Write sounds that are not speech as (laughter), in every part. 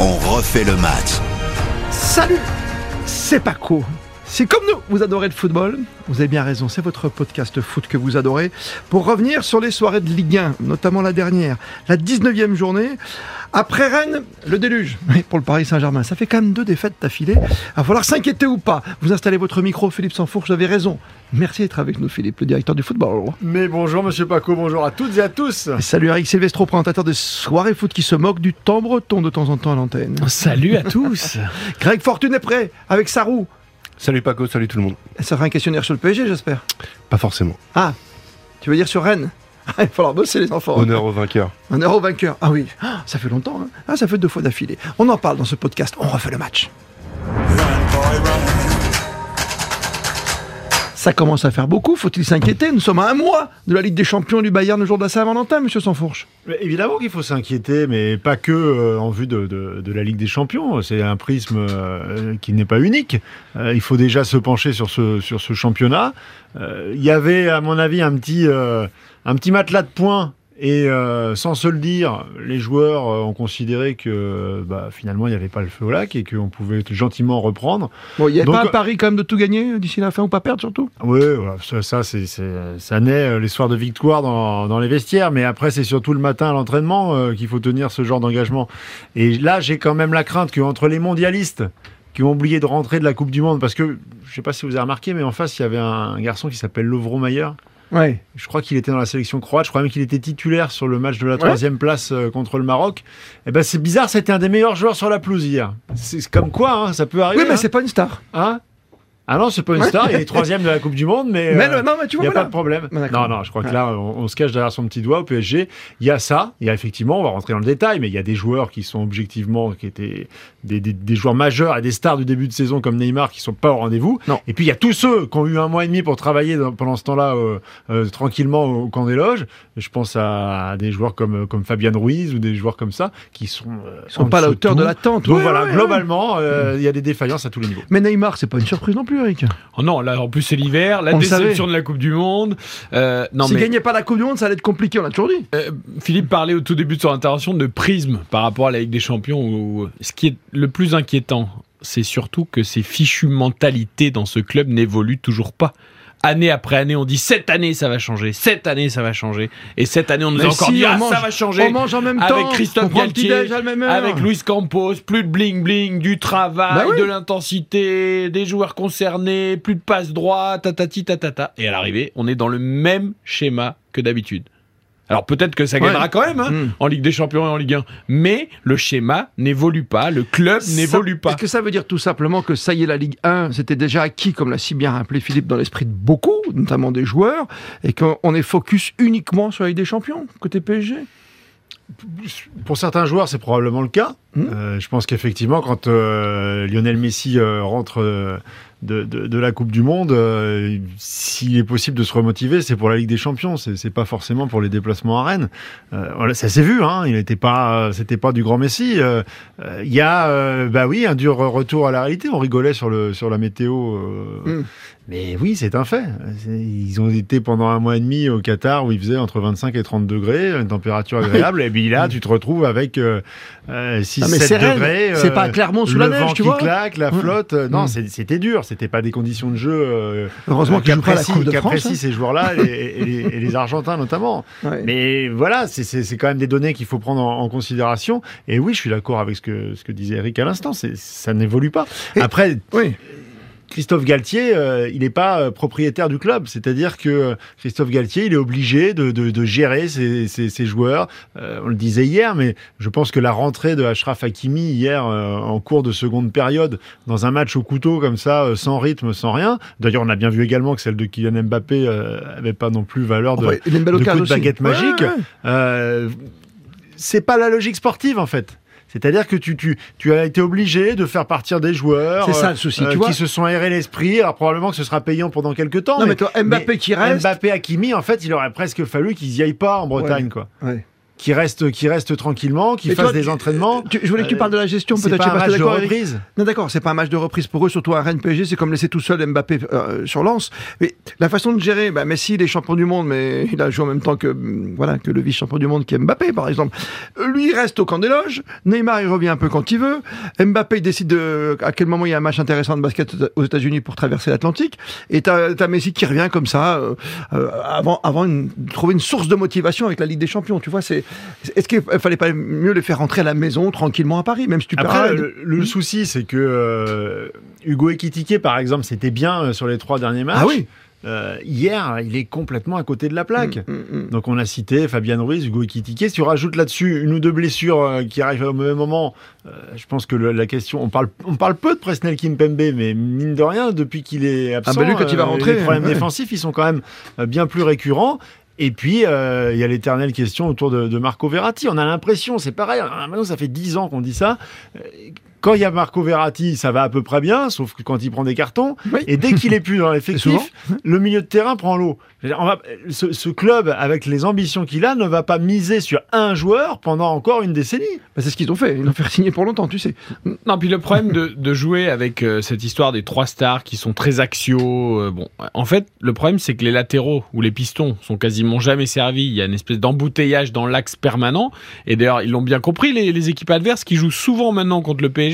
On refait le match. Salut, c'est Paco. C'est comme nous, vous adorez le football. Vous avez bien raison, c'est votre podcast foot que vous adorez. Pour revenir sur les soirées de Ligue 1, notamment la dernière, la 19e journée. Après Rennes, le déluge. Oui, pour le Paris Saint-Germain, ça fait quand même deux défaites d'affilée. Il va falloir s'inquiéter ou pas. Vous installez votre micro, Philippe Sanfourche, vous avez raison. Merci d'être avec nous, Philippe, le directeur du football. Mais bonjour Monsieur Paco, bonjour à toutes et à tous. Et salut Eric Silvestro, présentateur des soirées foot qui se moque du temps breton de temps en temps à l'antenne. Salut à tous (laughs) Greg Fortune est prêt avec sa roue. Salut Paco, salut tout le monde. Ça fera un questionnaire sur le PSG, j'espère. Pas forcément. Ah, tu veux dire sur Rennes? (laughs) Ah, Il va falloir bosser les enfants. Honneur au vainqueur. Un euro vainqueur. Ah oui, Ah, ça fait longtemps. hein. Ah, ça fait deux fois d'affilée. On en parle dans ce podcast. On refait le match. Ça commence à faire beaucoup. Faut-il s'inquiéter Nous sommes à un mois de la Ligue des Champions du Bayern le jour de la Saint-Valentin, monsieur Sansfourche. Mais évidemment qu'il faut s'inquiéter, mais pas que euh, en vue de, la Ligue des Champions. C'est un prisme euh, qui n'est pas unique. Euh, il faut déjà se pencher sur ce, sur ce championnat. Il y avait, à mon avis, un petit, un petit matelas de points. Et euh, sans se le dire, les joueurs euh, ont considéré que bah, finalement il n'y avait pas le feu au lac et qu'on pouvait gentiment reprendre. Bon, il n'y a pas un euh, pari quand même de tout gagner d'ici la fin ou pas perdre surtout? Oui, voilà, ça, ça, c'est, c'est- ça naît les soirs de victoire dans, dans les vestiaires, mais après c'est surtout le matin à l'entraînement euh, qu'il faut tenir ce genre d'engagement. Et là, j'ai quand même la crainte qu'entre les mondialistes qui ont oublié de rentrer de la Coupe du Monde, parce que je sais pas si vous avez remarqué, mais en face il y avait un garçon qui s'appelle Lovro Mayer. Ouais. Je crois qu'il était dans la sélection croate. Je crois même qu'il était titulaire sur le match de la troisième place euh, contre le Maroc. Et ben c'est bizarre, c'était un des meilleurs joueurs sur la pelouse hier. C'est c'est comme quoi, hein, ça peut arriver. Oui, mais hein. c'est pas une star. Hein? Ah non, c'est pas une star. Il est troisième de la Coupe du Monde, mais. Mais euh, non, mais tu il vois, n'y a voilà. pas de problème. Ah, d'accord. Non, non, je crois que là, on, on se cache derrière son petit doigt au PSG. Il y a ça. Il y a effectivement, on va rentrer dans le détail, mais il y a des joueurs qui sont objectivement, qui étaient des, des- des joueurs majeurs et des stars du début de saison comme Neymar qui sont pas au rendez-vous. Et puis il y a tous ceux qui ont eu un mois et demi pour travailler dans- pendant ce temps-là euh, euh, tranquillement au camp des loges. Je pense à des joueurs comme, comme Fabian Ruiz ou des joueurs comme ça qui sont. euh, Ils sont pas à la hauteur de l'attente. Donc Ouais, voilà, ouais, globalement, euh, il y a des défaillances à tous les niveaux. Mais Neymar, c'est pas une surprise non plus, Eric. Oh non, là en plus c'est l'hiver, la On déception de la Coupe du Monde. Euh, non S'il mais gagnait pas la Coupe du Monde, ça allait être compliqué, on l'a toujours dit. euh, Philippe parlait au tout début de son intervention de prisme par rapport à la Ligue des Champions. Où, ce qui est le plus inquiétant, c'est surtout que ces fichues mentalités dans ce club n'évoluent toujours pas. Année après année, on dit cette année ça va changer, cette année ça va changer, et cette année on nous Mais a encore si, dit ah mange- ça va changer. On mange en même avec temps. Christophe le petit Galtier. Avec Luis Campos, plus de bling bling, du travail, Bah oui. de l'intensité, des joueurs concernés, plus de passe droit, tatati tatata. Et à l'arrivée, on est dans le même schéma que d'habitude. Alors peut-être que ça Ouais. gagnera quand même hein, Mm. en Ligue des Champions et en Ligue 1, mais le schéma n'évolue pas, le club n'évolue pas. Est-ce que ça veut dire tout simplement que ça y est, la Ligue 1, c'était déjà acquis, comme l'a si bien rappelé Philippe, dans l'esprit de beaucoup, notamment des joueurs, et qu'on est focus uniquement sur la Ligue des Champions, côté PSG Pour certains joueurs, c'est probablement le cas. Mhm. Euh, je pense qu'effectivement, quand euh, Lionel Messi euh, rentre euh, de, de- de la Coupe du Monde, euh, s'il est possible de se remotiver, c'est pour la Ligue des Champions. C'est pas forcément pour les déplacements à Rennes. Euh, voilà, ça s'est vu. Hein, il n'était pas, c'était pas du grand Messi. Euh, euh, Il y a, bah oui, un dur retour à la réalité. On rigolait sur le sur la météo. Mhm. Mais oui, c'est un fait. Ils ont été pendant un mois et demi au Qatar où il faisait entre 25 et 30 degrés, une température agréable. et puis là, tu te retrouves avec euh, euh, 6, Ah, mais 7 c'est Rennes. degrés. C'est pas Clermont sous la le neige, vent tu qui vois. claque, la flotte. Non, Mm. c'était dur. C'était pas des conditions de jeu. euh, Heureusement euh, qu'apprécient- qu'apprécient hein. ces joueurs-là et, et les, et les Argentins notamment. Ouais. Mais voilà, c'est- quand même des données qu'il faut prendre en, en considération. Et oui, je suis d'accord avec ce que, ce que disait Eric à l'instant. Ça n'évolue pas. Après, Oui. Christophe Galtier, euh, il n'est pas euh, propriétaire du club. C'est-à-dire que euh, Christophe Galtier, il est obligé de, de- de gérer ses, ses- ses joueurs. Euh, on le disait hier, mais je pense que la rentrée de Ashraf Hakimi hier en cours de seconde période dans un match au couteau comme ça, sans rythme, sans rien. D'ailleurs, on a bien vu également que celle de Kylian Mbappé euh, avait pas non plus valeur de, Ouais, coup baguette magique. ouais. C'est pas la logique sportive en fait. C'est-à-dire que tu, tu, tu as été obligé de faire partir des joueurs ça, euh, le souci, euh, tu vois. qui se sont aérés l'esprit. Alors probablement que ce sera payant pendant quelques temps. Non, mais toi, Mbappé qui reste- Mbappé Hakimi, en fait, il aurait presque fallu qu'ils y aillent pas en Bretagne. Quoi. Ouais. Qui reste, qui reste tranquillement, qui fasse des entraînements. tu- je voulais que tu parles de la gestion C'est peut-être. pas sais un pas si match de reprise. Non, d'accord, c'est pas un match de reprise pour eux, surtout un Rennes PSG, c'est comme laisser tout seul Mbappé euh, sur Lens. Mais la façon de gérer, bah, Messi, il est champion du monde, mais il a joué en même temps que, hum, voilà, que le vice-champion du monde qui est Mbappé, par exemple. Lui, il reste au camp des loges. Neymar, il revient un peu quand il veut. Mbappé, il décide de, à quel moment il y a un match intéressant de basket aux États-Unis pour traverser l'Atlantique. Et t'as as Messi qui revient comme ça, euh, euh, avant, avant de trouver une source de motivation avec la Ligue des Champions. Tu vois, c'est, est-ce qu'il fallait pas mieux les faire rentrer à la maison tranquillement à Paris, même si tu Après, le, le souci, c'est que euh, Hugo Ekitike, par exemple, c'était bien euh, sur les trois derniers matchs. Ah oui. Euh, hier, il est complètement à côté de la plaque. Mm, mm, mm. Donc on a cité Fabien Ruiz, Hugo Ekitike. Si tu rajoutes là-dessus une ou deux blessures euh, qui arrivent au même moment, euh, je pense que le- la question, on parle, on parle peu de Presnel Kimpembe, mais mine de rien, depuis qu'il est absent, bah lui, quand il va rentrer, les problèmes défensifs, ils sont quand même bien plus récurrents. Et puis, euh, il y a l'éternelle question autour de, Marco Verratti. On a l'impression, c'est pareil, maintenant ça fait dix ans qu'on dit ça. euh, Quand il y a Marco Verratti, ça va à peu près bien, sauf que quand il prend des cartons. Oui. Et dès qu'il est plus dans (laughs) souvent. l'effectif, le milieu de terrain prend l'eau. Ce, ce club, avec les ambitions qu'il a, ne va pas miser sur un joueur pendant encore une décennie. Bah, c'est ce qu'ils ont fait. Ils l'ont fait signer pour longtemps, tu sais. Non, puis le problème de, de jouer avec euh, cette histoire des trois stars qui sont très axiaux, euh, bon, en fait, le problème c'est que les latéraux ou les pistons sont quasiment jamais servis. Il y a une espèce d'embouteillage dans l'axe permanent. Et d'ailleurs, ils l'ont bien compris, les, les équipes adverses qui jouent souvent maintenant contre le PSG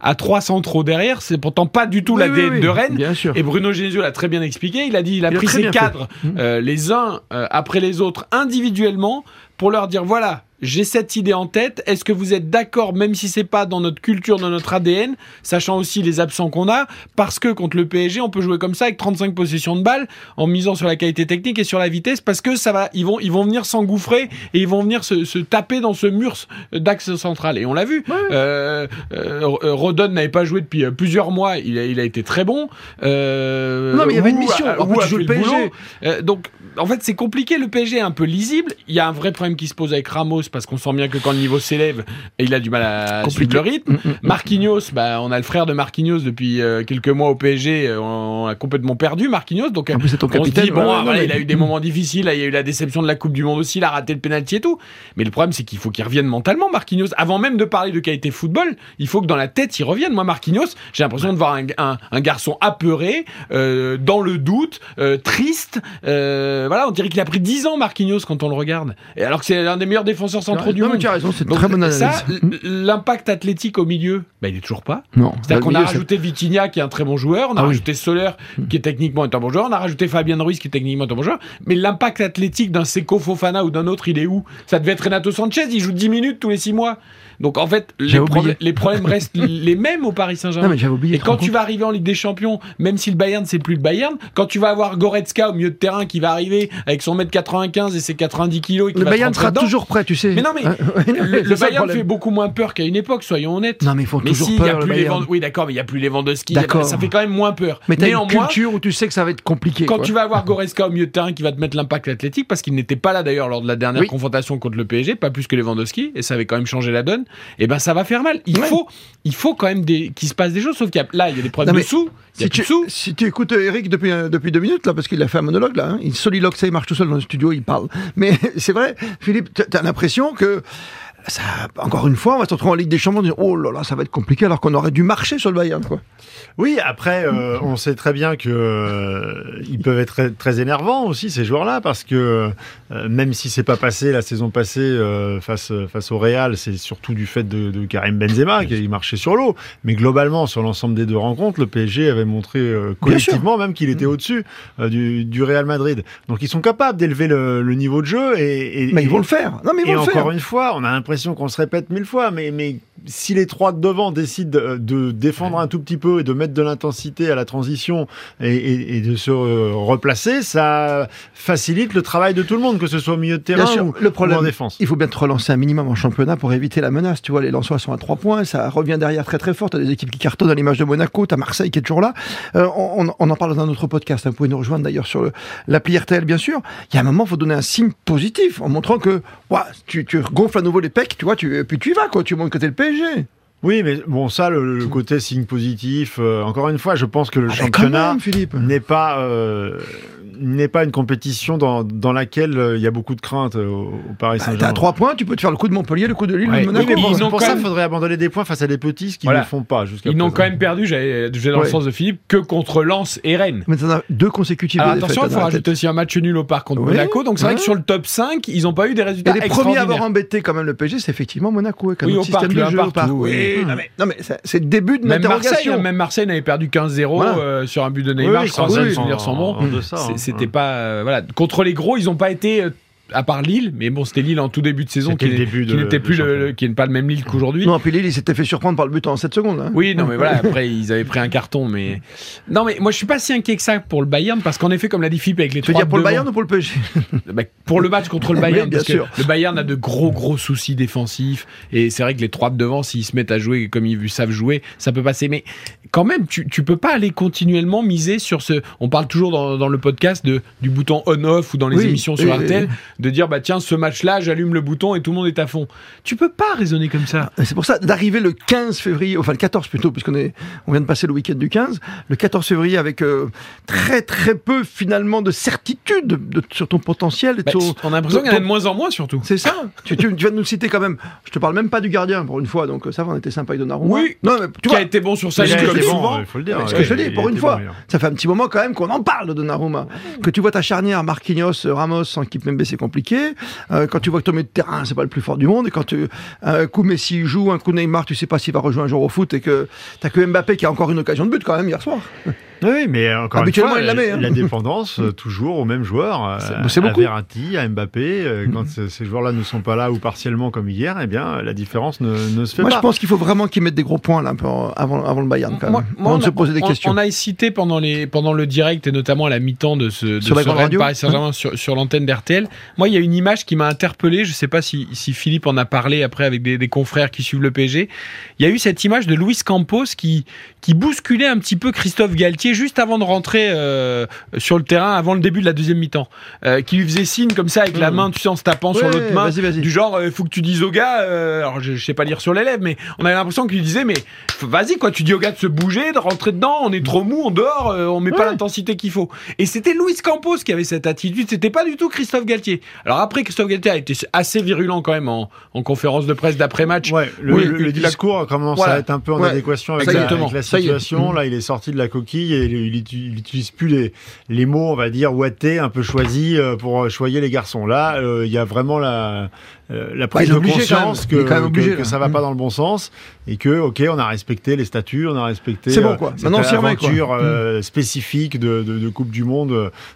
à trois centraux derrière. C'est pourtant pas du tout Oui, la oui, de, oui, de Rennes. Bien sûr. Et Bruno Genesio l'a très bien expliqué. Il a dit, il a Il pris ses cadres Mhm. euh, les uns euh, après les autres individuellement pour leur dire voilà. J'ai cette idée en tête. Est-ce que vous êtes d'accord, même si c'est pas dans notre culture, dans notre ADN, sachant aussi les absents qu'on a, parce que contre le PSG, on peut jouer comme ça avec 35 possessions de balles, en misant sur la qualité technique et sur la vitesse, parce que ça va, ils vont, ils vont venir s'engouffrer et ils vont venir se, se taper dans ce mur d'axe central. Et on l'a vu. Euh, euh, Rodon n'avait pas joué depuis euh, plusieurs mois. Il a, il a été très bon. Euh, Non, mais il y avait une mission. a- joues fait le PSG. Euh, donc, en fait, c'est compliqué. Le PSG est un peu lisible. Il y a un vrai problème qui se pose avec Ramos parce qu'on sent bien que quand le niveau s'élève, il a du mal à Compliqué. suivre le rythme. Mm, mm. Marquinhos, bah, on a le frère de Marquinhos depuis euh, quelques mois au PSG. euh, On a complètement perdu Marquinhos. Donc, En plus, c'est ton on se capitaine. dit, bon, ouais, ah, voilà, il a eu des moments difficiles, là, il y a eu la déception de la Coupe du Monde aussi, il a raté le penalty et tout. Mais le problème, c'est qu'il faut qu'il revienne mentalement, Marquinhos. Avant même de parler de qualité football, il faut que dans la tête, il revienne. Moi, Marquinhos, j'ai l'impression de voir un, un- un garçon apeuré, euh, dans le doute, euh, triste. euh, voilà, on dirait qu'il a pris 10 ans, Marquinhos, quand on le regarde. Et alors que c'est l'un des meilleurs défenseurs centraux du non, monde. tu as raison, c'est très bonne analyse. ça, l'impact athlétique au milieu, bah, il est toujours pas. non. C'est-à-dire qu'on a c'est- rajouté Vitinha qui est un très bon joueur, on a Ah oui. rajouté Soler qui est techniquement un bon joueur, on a rajouté Fabien Ruiz qui est techniquement un bon joueur, mais l'impact athlétique d'un Seco Fofana ou d'un autre, il est où? Ça devait être Renato Sanchez, il joue 10 minutes tous les 6 mois. Donc en fait, les, problèmes (laughs) restent les mêmes au Paris Saint-Germain. Et quand tu vas arriver en Ligue des Champions, même si le Bayern c'est plus le Bayern, quand tu vas avoir Goretzka au milieu de terrain qui va arriver avec son mètre 95 et ses 90 kilos et qui Le va Bayern sera dedans, toujours prêt, tu sais. Mais non, mais (laughs) le, le Bayern fait beaucoup moins peur qu'à une époque, soyons honnêtes. Non, mais ils font Mais toujours si, il y a peur, le plus les. Vend- Oui, d'accord, mais il y a plus les D'accord. Ça fait quand même moins peur. Mais t'as une culture où tu sais que ça va être compliqué. quand quoi. tu vas avoir Goretzka au milieu de terrain qui va te mettre l'impact athlétique, parce qu'il n'était pas là d'ailleurs lors de la dernière Oui. confrontation contre le PSG, pas plus que Lewandowski, et ça avait quand même changé la donne, et ben ça va faire mal. Il Ouais. faut, il faut quand même des, qu'il se passe des choses, sauf qu'il y a, là, il y a des problèmes de sous, il y a Si plus tu, de sous. si tu écoutes euh, Eric depuis, euh, depuis deux minutes, là, parce qu'il a fait un monologue, là, hein, il soliloque, ça, il marche tout seul dans le studio, il parle. Mais (laughs) c'est vrai, Philippe, t'as l'impression que, ça, encore une fois, on va se retrouver en Ligue des Champions, disant, oh là là, ça va être compliqué, alors qu'on aurait dû marcher sur le Bayern, quoi. Oui, après, euh, on sait très bien que euh, ils peuvent être très, très énervants aussi ces joueurs-là, parce que euh, même si c'est pas passé la saison passée face face au Real, c'est surtout du fait de, de Karim Benzema qui marchait sur l'eau. Mais globalement, sur l'ensemble des deux rencontres, le PSG avait montré collectivement même qu'il était au-dessus euh, du, du Real Madrid. Donc ils sont capables d'élever le, le niveau de jeu et, et- Mais ils et- vont le faire. Non, mais ils et vont le encore faire. une fois, on a l'impression qu'on se répète mille fois, mais, mais si les trois de devant décident de, défendre un tout petit peu et de mettre de l'intensité à la transition et, et- et de se euh, replacer, ça facilite le travail de tout le monde, que ce soit au milieu de terrain sûr, ou, le ou problème, en défense. il faut bien te relancer un minimum en championnat pour éviter la menace. Tu vois, les Lensois sont à 3 points, ça revient derrière très très fort. T'as des équipes qui cartonnent à l'image de Monaco, t'as Marseille qui est toujours là. Euh, on, en parle dans un autre podcast. hein. Vous pouvez nous rejoindre d'ailleurs sur l'appli RTL, bien sûr. Il y a un moment, il faut donner un signe positif en montrant que tu, tu gonfles à nouveau les tu vois, puis tu y vas, quoi. Tu montres que t'es le PSG. Oui, mais bon, ça, le, le côté signe positif, euh, encore une fois, je pense que le Ah, championnat n'est pas euh, n'est pas une compétition dans, dans laquelle euh, il y a beaucoup de craintes euh, au, au Paris Bah, T'as Saint-Germain. trois points, tu peux te faire le coup de Montpellier, le coup de Lille, Ouais. le Monaco. Oui, mais pour, ça, il même- faudrait abandonner des points face à des petits, ce qu'ils Voilà. ne font pas jusqu'à Ils n'ont quand même perdu, vais dans Ouais. le sens de Philippe, que contre Lens et Rennes. Mais t'en as deux consécutives. Alors de attention, il faut la rajouter aussi un match nul au parc contre Oui, Monaco. Donc c'est vrai que sur le top 5, ils n'ont pas eu des résultats Et les premiers à avoir embêté quand même le PSG, c'est effectivement Monaco, avec un au système parc, de jeu. Oui. Non mais, non, mais c'est- le début de Même Marseille, hein, même Marseille n'avait perdu 15-0 Voilà. euh, sur un but de Neymar. oui, je crois que souvenirs sont bons. C'était pas euh, voilà contre les gros, ils n'ont pas été euh, à part Lille, mais bon, c'était Lille en tout début de saison qui, n'était plus le, qui n'est pas le même Lille qu'aujourd'hui. Non, puis Lille, il s'était fait surprendre par le but en 7 secondes. hein. Oui, non, mais voilà, (laughs) après, ils avaient pris un carton, mais. Non, mais moi, je suis pas si inquiet que ça pour le Bayern, parce qu'en effet, comme l'a dit Philippe avec les Tu veux trois dire pour le Bayern ou pour le PSG (laughs) Bah, pour le match contre le (laughs) Oui, Bayern, bien parce sûr. que le Bayern a de gros gros soucis défensifs et c'est vrai que les trois de devant, s'ils se mettent à jouer comme ils savent jouer, ça peut passer. Mais quand même, tu, tu peux pas aller continuellement miser sur ce. On parle toujours dans, dans le podcast de, du bouton on/off ou dans les Oui, émissions sur oui, RTL oui. de dire bah tiens ce match-là, j'allume le bouton et tout le monde est à fond. Tu peux pas raisonner comme ça. Et C'est pour ça, d'arriver le 15 février, enfin le 14 plutôt, puisqu'on est, on vient de passer le week-end du 15, le 14 février avec euh, très très peu finalement de certitude de- sur ton potentiel. et Bah, ton- on a l'impression qu'il y en a de moins en moins surtout. C'est ça. tu, tu, tu viens de nous citer quand même. Je te parle même pas du gardien pour une fois, donc euh, ça va, on était sympa avec Donnarumma. Oui. Non, mais tu Qui vois, a été bon sur sa Comme bon, souvent, il faut le dire. ce que je te dis, pour une fois, bon, ça fait un petit moment quand même qu'on en parle de Donnarumma. Que tu vois ta charnière Marquinhos, Ramos sans équipe Membe, c'est compliqué. Euh, quand tu vois que ton milieu de terrain, c'est pas le plus fort du monde. Et quand tu, un coup Messi joue, un coup Neymar, tu sais pas s'il va rejoindre un jour au foot et que t'as que Mbappé qui a encore une occasion de but quand même hier soir. Oui, mais encore une Habituellement, fois, il la met, hein. la dépendance euh, toujours au même joueur, euh, C'est- c'est à beaucoup. Verratti, à Mbappé. euh, Quand ce- ces joueurs-là ne sont pas là ou partiellement comme hier, eh bien, la différence ne, ne se fait Moi, pas. je pense qu'il faut vraiment qu'ils mettent des gros points là, avant, avant le Bayern quand Moi- même. moi, avant on de a- se poser des on- questions. On a cité pendant, les, pendant le direct et notamment à la mi-temps de ce, de Sur la ce radio Paris Saint-Germain sur, sur l'antenne d'RTL. Moi, il y a une image qui m'a interpellé. Je ne sais pas si, si Philippe en a parlé après avec des, des confrères qui suivent le PSG. Il y a eu cette image de Luis Campos qui, qui bousculait un petit peu Christophe Galtier juste avant de rentrer euh, sur le terrain, avant le début de la deuxième mi-temps. Euh, qui lui faisait signe comme ça avec la Mm. main, tu sais, en se tapant sur l'autre main. vas-y, vas-y. Du genre, il faut que tu dises au gars, euh, alors je, je sais pas lire sur les lèvres, mais on avait l'impression qu'il disait, mais vas-y quoi, tu dis au gars de se bouger, de rentrer dedans, on est trop mou, on dort, euh, on met pas l'intensité qu'il faut. Et c'était Luis Campos qui avait cette attitude, c'était pas du tout Christophe Galtier. Alors après, Christophe Galtier a été assez virulent quand même en, en conférence de presse d'après-match. Ouais, le, Oui, le- discours commence Voilà. à être un peu en adéquation avec, exactement. la, avec la situation. Mhm. Là, il est sorti de la coquille et il, il uti- il utilise plus les, les mots, on va dire, ouatés, un peu choisis euh, pour euh, choyer les garçons. Là, euh, il y a vraiment la, prise de obligé conscience que, que, que ça va pas Mhm. dans le bon sens et que, ok, on a respecté les statuts, on a respecté C'est bon, euh, quoi. Maintenant, quoi. aventure euh, spécifique de, de- de Coupe du Monde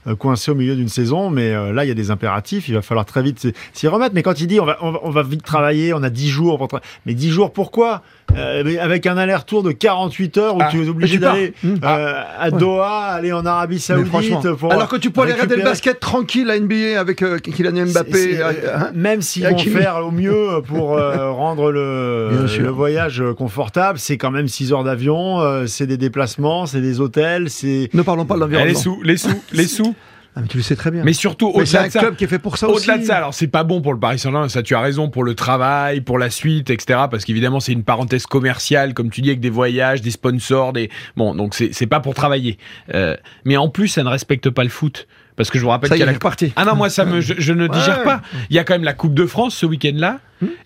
euh, coincée au milieu d'une saison. Mais euh, là, il y a des impératifs. Il va falloir très vite s'y- remettre. Mais quand il dit on va, on va, on va vite travailler, on a 10 jours pour Mais 10 jours, pourquoi? Euh, Avec un aller-retour de 48 heures où Ah, tu es obligé d'aller Mmh. euh, à Doha, aller en Arabie Saoudite pour. alors que tu peux aller regarder le basket tranquille à NBA avec Kylian c'est- Mbappé. c'est- euh, hein. même s'ils vont faire au mieux pour rendre le voyage confortable, c'est quand même 6 heures d'avion, euh, c'est des déplacements, c'est des hôtels, c'est Ne parlons pas de Eh, les l'environnement. sous, les sous, les sous. (laughs) Ah, mais tu le sais très bien. Mais surtout, au-delà un de ça, club qui est fait pour ça aussi. Au-delà de ça, alors c'est pas bon pour le Paris Saint-Germain, ça tu as raison, pour le travail, pour la suite, etc. Parce qu'évidemment c'est une parenthèse commerciale, comme tu dis, avec des voyages, des sponsors, des bon, donc c'est pas pour travailler. Euh, mais en plus, ça ne respecte pas le foot, parce que je vous rappelle qu'il y y a la ah non, moi ça me, je, je ne digère Ouais. pas. Il y a quand même la Coupe de France ce week-end-là.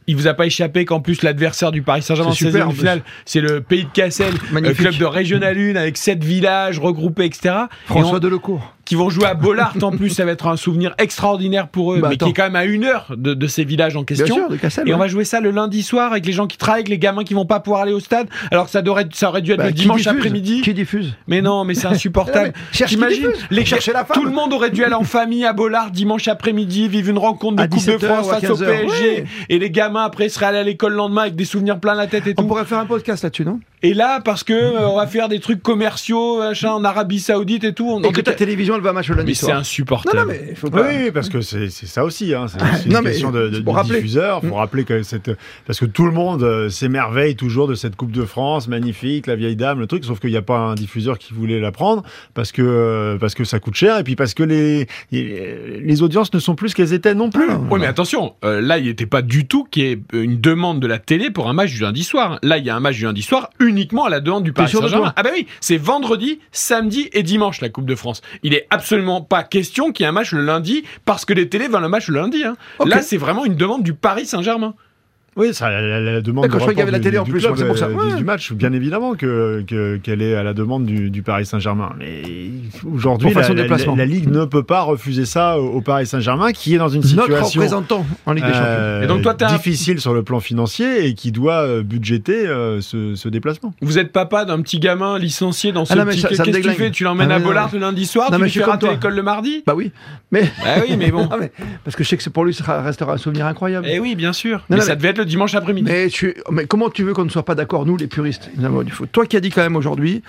Il vous a pas échappé qu'en plus l'adversaire du Paris Saint-Germain en C'est super, 16e en finale, c'est le pays de Cassel, euh, club de Régional 1 avec sept villages regroupés, etc. Et François on- Delecourt. qui vont jouer à Bollard en plus, ça va être un souvenir extraordinaire pour eux, Bah, mais attends. qui est quand même à une heure de, de ces villages en Bien question. sûr, de Cassel. Et on va jouer ça le lundi soir avec les gens qui travaillent, avec les gamins qui vont pas pouvoir aller au stade, alors que ça, devrait, ça aurait dû être Bah, le dimanche après-midi. Qui diffuse Mais non, mais c'est insupportable. (laughs) Diffuse. les la femme. Tout le monde aurait dû aller en famille à Bollard dimanche après-midi, vivre une rencontre de À Coupe de 17 France face au 15 heures, PSG. Et les gamins après seraient allés à l'école le lendemain avec des souvenirs plein la tête et On tout. pourrait faire un podcast là-dessus, non? Et là, parce que euh, on va faire des trucs commerciaux, machin, en Arabie Saoudite et tout, on Et que ta télévision, elle va match le lundi Mais c'est soir. insupportable. Non, non, mais il faut Oui, pas. oui, parce que c'est c'est ça aussi. Hein. C'est c'est Non, une mais question de, de, c'est pour du rappeler. diffuseur. Il Mm. faut rappeler que cette parce que tout le monde euh, s'émerveille toujours de cette Coupe de France magnifique, la vieille dame, le truc. Sauf qu'il n'y a pas un diffuseur qui voulait la prendre parce que euh, parce que ça coûte cher et puis parce que les les les audiences ne sont plus ce qu'elles étaient non plus. Oui, mais attention, euh, là, il n'était pas du tout qu'il y ait une demande de la télé pour un match du lundi soir. Là, il y a un match du lundi soir uniquement à la demande du Paris Saint-Germain. Ah bah oui, c'est vendredi, samedi et dimanche la Coupe de France. Il est absolument pas question qu'il y ait un match le lundi parce que les télés veulent un match le lundi. hein. Là, c'est vraiment une demande du Paris Saint-Germain. Oui, ça, la, la- la demande de je croyais qu'il y avait report la télé du- en plus, club, c'est pour ça. euh, du- Ouais. du match, bien évidemment que que- qu'elle est à la demande du, du Paris Saint-Germain. Mais aujourd'hui, la, Ligue ne peut pas refuser ça au, au Paris Saint-Germain, qui est dans une Notre situation représentant en Ligue des Champions. euh, Et donc, toi, t'as un- difficile sur le plan financier et qui doit euh, budgéter euh, ce, ce déplacement. Vous êtes papa d'un petit gamin licencié dans ce Ah non, mais petit... Qu'est-ce que tu fais? Tu l'emmènes Ah, à Bollard le lundi soir Non, Tu lui fais comme rater l'école le mardi? Bah oui. Mais. Bah oui, mais bon. (laughs) Ah, mais- parce que je sais que pour lui, ça restera un souvenir incroyable. Eh oui, bien sûr. Mais ça devait être le dimanche après-midi. Mais, tu, mais comment tu veux qu'on ne soit pas d'accord, nous, les puristes, du foot Toi qui as dit quand même aujourd'hui,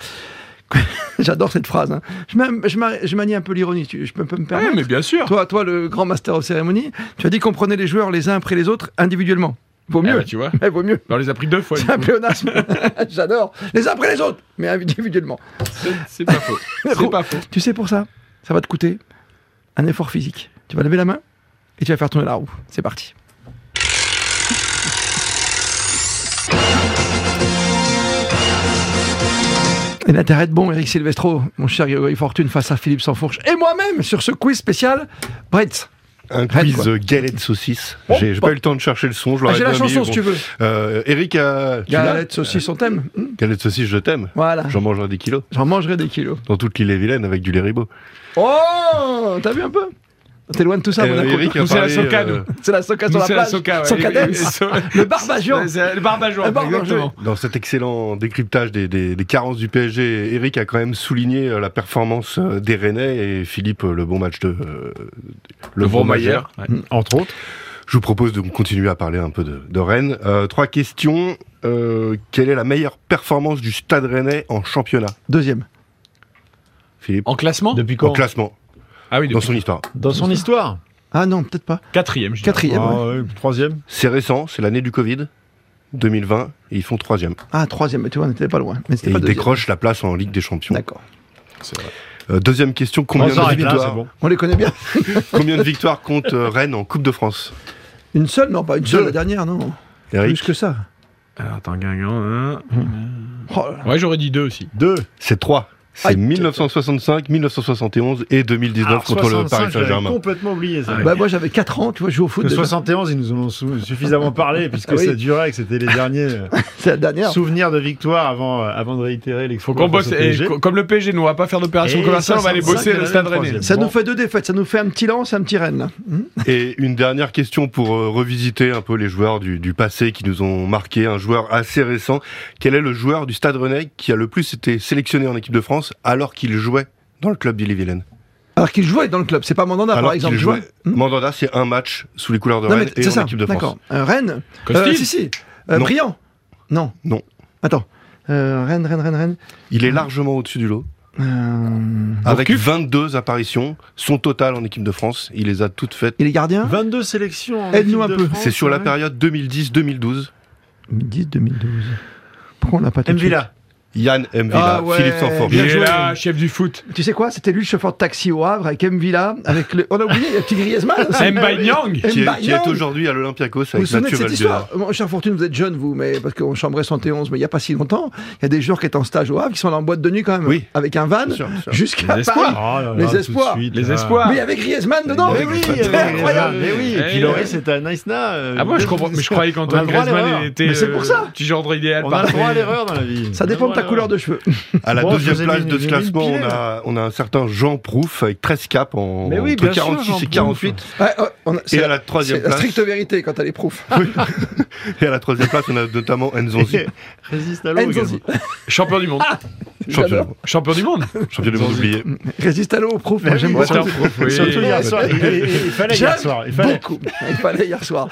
(laughs) j'adore cette phrase, hein. je, m'a- je, m'a- je manie un peu l'ironie, tu- je peux, me permettre mais bien sûr. toi, toi, le grand master of cérémonie, tu as dit qu'on prenait les joueurs les uns après les autres individuellement. Vaut Ah mieux. bah, tu vois. Eh, vaut mieux. On les a pris deux fois. C'est un pléonasme. (laughs) J'adore. Les uns après les autres, mais individuellement. C'est pas faux. (laughs) C'est pas faux. Tu sais, pour ça, ça va te coûter un effort physique. Tu vas lever la main et tu vas faire tourner la roue. C'est parti. Et l'intérêt de bon, Eric Silvestro, mon cher Grégory Fortune, face à Philippe Sansfourche, et moi-même sur ce quiz spécial. Brett, Un Red, quiz euh, galette de saucisse. Oh, J'ai bah. pas eu le temps de chercher le son, je ah, j'ai la mis, chanson si bon. tu veux. Euh, Eric a... tu l'as Galette, saucisse, on t'aime. Hmm, Galette de saucisse, je t'aime. Voilà. J'en mangerai des kilos. J'en mangerai des kilos. Dans toute l'île et Vilaine avec du lait ribot. Oh T'as vu un peu? T'es loin de tout ça, Euh, Monaco. Eric a Nous, c'est la soca, euh, nous. C'est la soca sur Nous, la c'est la plage. soca, ouais. Soca Et- dance. (laughs) et- Le. C'est le exactement. Dans cet excellent décryptage des, des- des carences du PSG, Eric a quand même souligné euh, la performance euh, des Rennais et Philippe euh, le bon match de euh, Le Vromayer. Ouais. Entre autres. Je vous propose de continuer à parler un peu de, de Rennes. Euh, trois questions. Euh, quelle est la meilleure performance du Stade Rennais en championnat? Deuxième. Philippe En classement? Depuis En quand classement, Ah oui, dans son histoire. Dans son histoire. Ah non, peut-être pas. quatrième. je dirais. Quatrième. Ah, ouais, troisième. C'est récent, c'est l'année du Covid, 2020, et ils font troisième. Ah, troisième, mais tu vois, on n'était pas loin. Mais Et c'était pas ils deuxième. décrochent la place en Ligue des Champions. D'accord. Euh, deuxième question, combien On de, là, victoires, bon. On les connaît bien. (laughs) combien de victoires compte euh, Rennes en Coupe de France Une seule Non, pas une seule, Deux. la dernière, non. Eric Plus que ça. Alors, attends, Guingamp, hein. Oh là là. Ouais, j'aurais dit deux aussi. Deux. C'est trois. C'est Aïe. 1965, 1971 et 2019 Alors, contre le 65, Paris j'avais Saint-Germain. complètement oublié ça. Ah, Bah, moi, j'avais 4 ans, tu vois, je joue au foot. Déjà. 71, ils nous en ont suffisamment parlé, (laughs) puisque Ah oui. ça durait, que c'était les derniers (laughs) euh, C'est la dernière. souvenirs de victoire avant, euh, avant de réitérer Faut qu'on bosse. et co- comme le PSG, nous, on va pas faire d'opération commerciale, on va aller 65, bosser le stade le rennais. Ça Bon. nous fait deux défaites, ça nous fait un petit lance et un petit Rennes. Hmm Et (laughs) une dernière question pour euh, revisiter un peu les joueurs du, du passé qui nous ont marqué, un joueur assez récent. Quel est le joueur du Stade Rennais qui a le plus été sélectionné en équipe de France? Alors qu'il jouait dans le club d'Ille-et-Vilaine Alors qu'il jouait dans le club, c'est pas Mandanda Alors par exemple. jouait. Hmm Mandanda, c'est un match sous les couleurs de non, Rennes et c'est en ça. équipe de France. D'accord. Un Rennes. Euh, si, si. Euh, Non. Brillant. Non. Non. Attends. Euh, Rennes, Rennes, Rennes, Rennes. Il est largement au-dessus du lot. Euh, Avec Gourcuff 22 apparitions, son total en équipe de France, il les a toutes faites. Il est gardien 22 sélections. en Aide-nous un peu. C'est sur la période 2010-2012. 2010-2012. Pourquoi on l'a pas tout de suite Mvila. Yann Mvila, Ah ouais, Philippe Sanfort. bien Il est joué. là, chef du foot. Tu sais quoi C'était lui le chauffeur de taxi au Havre avec M. Villa, avec le... On a oublié, il y a le petit Griezmann. (laughs) Mbaye Nyang. Qui est, qui aujourd'hui à l'Olympiakos Vous vous avec souvenez de Mathieu cette histoire? Mon cher Fortune, vous êtes jeune, vous, mais parce qu'on chambrait 71, mais il n'y a pas si longtemps, il y a des joueurs qui étaient en stage au Havre, qui sont allés en boîte de nuit quand même, Oui. avec un van, jusqu'à Les Paris. espoirs. Oh là là, Les espoirs. suite, Les espoirs. Mais il y avait Griezmann dedans Mais oui, C'était incroyable Mais oui, et puis Loris c'était un nice na. euh, Ah moi je comprends, mais je croyais qu'Antoine Griezmann était Mais c'est pour ça. euh, petit genre idéal On a le droit à l'erreur dans la vie. Ça dépend de ta couleur de cheveux. (laughs) À la Bon, deuxième place de ce classement, on a, on a un certain Jean Prouf avec 13 caps en Mais oui, entre bien sûr, 46 Jean et 48. Ouais, on a- c'est à la troisième place- stricte vérité quand elle est prouf. (laughs) Et à la troisième place, on a notamment Nzonzi. (laughs) Résiste à l'eau. Champion du monde. Champion. Champion du monde. champion du monde (laughs) oublié. Résiste à l'eau au prof, j'aime beaucoup. Surtout hier soir. Il, fallait hier soir. Il fallait. beaucoup. Il fallait hier soir.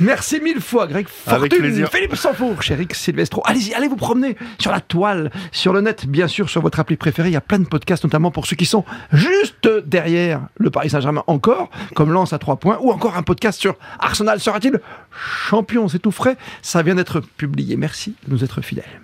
Merci mille fois, Greg Fortune. Philippe Sanfourche, Eric Silvestro. Allez-y, allez vous promener sur la toile, sur le net, bien sûr, sur votre appli préférée. Il y a plein de podcasts, notamment pour ceux qui sont juste derrière le Paris Saint-Germain encore, comme Lance à 3 points, ou encore un podcast sur Arsenal sera-t-il champion? C'est tout frais. Ça vient d'être publié. Merci de nous être fidèles.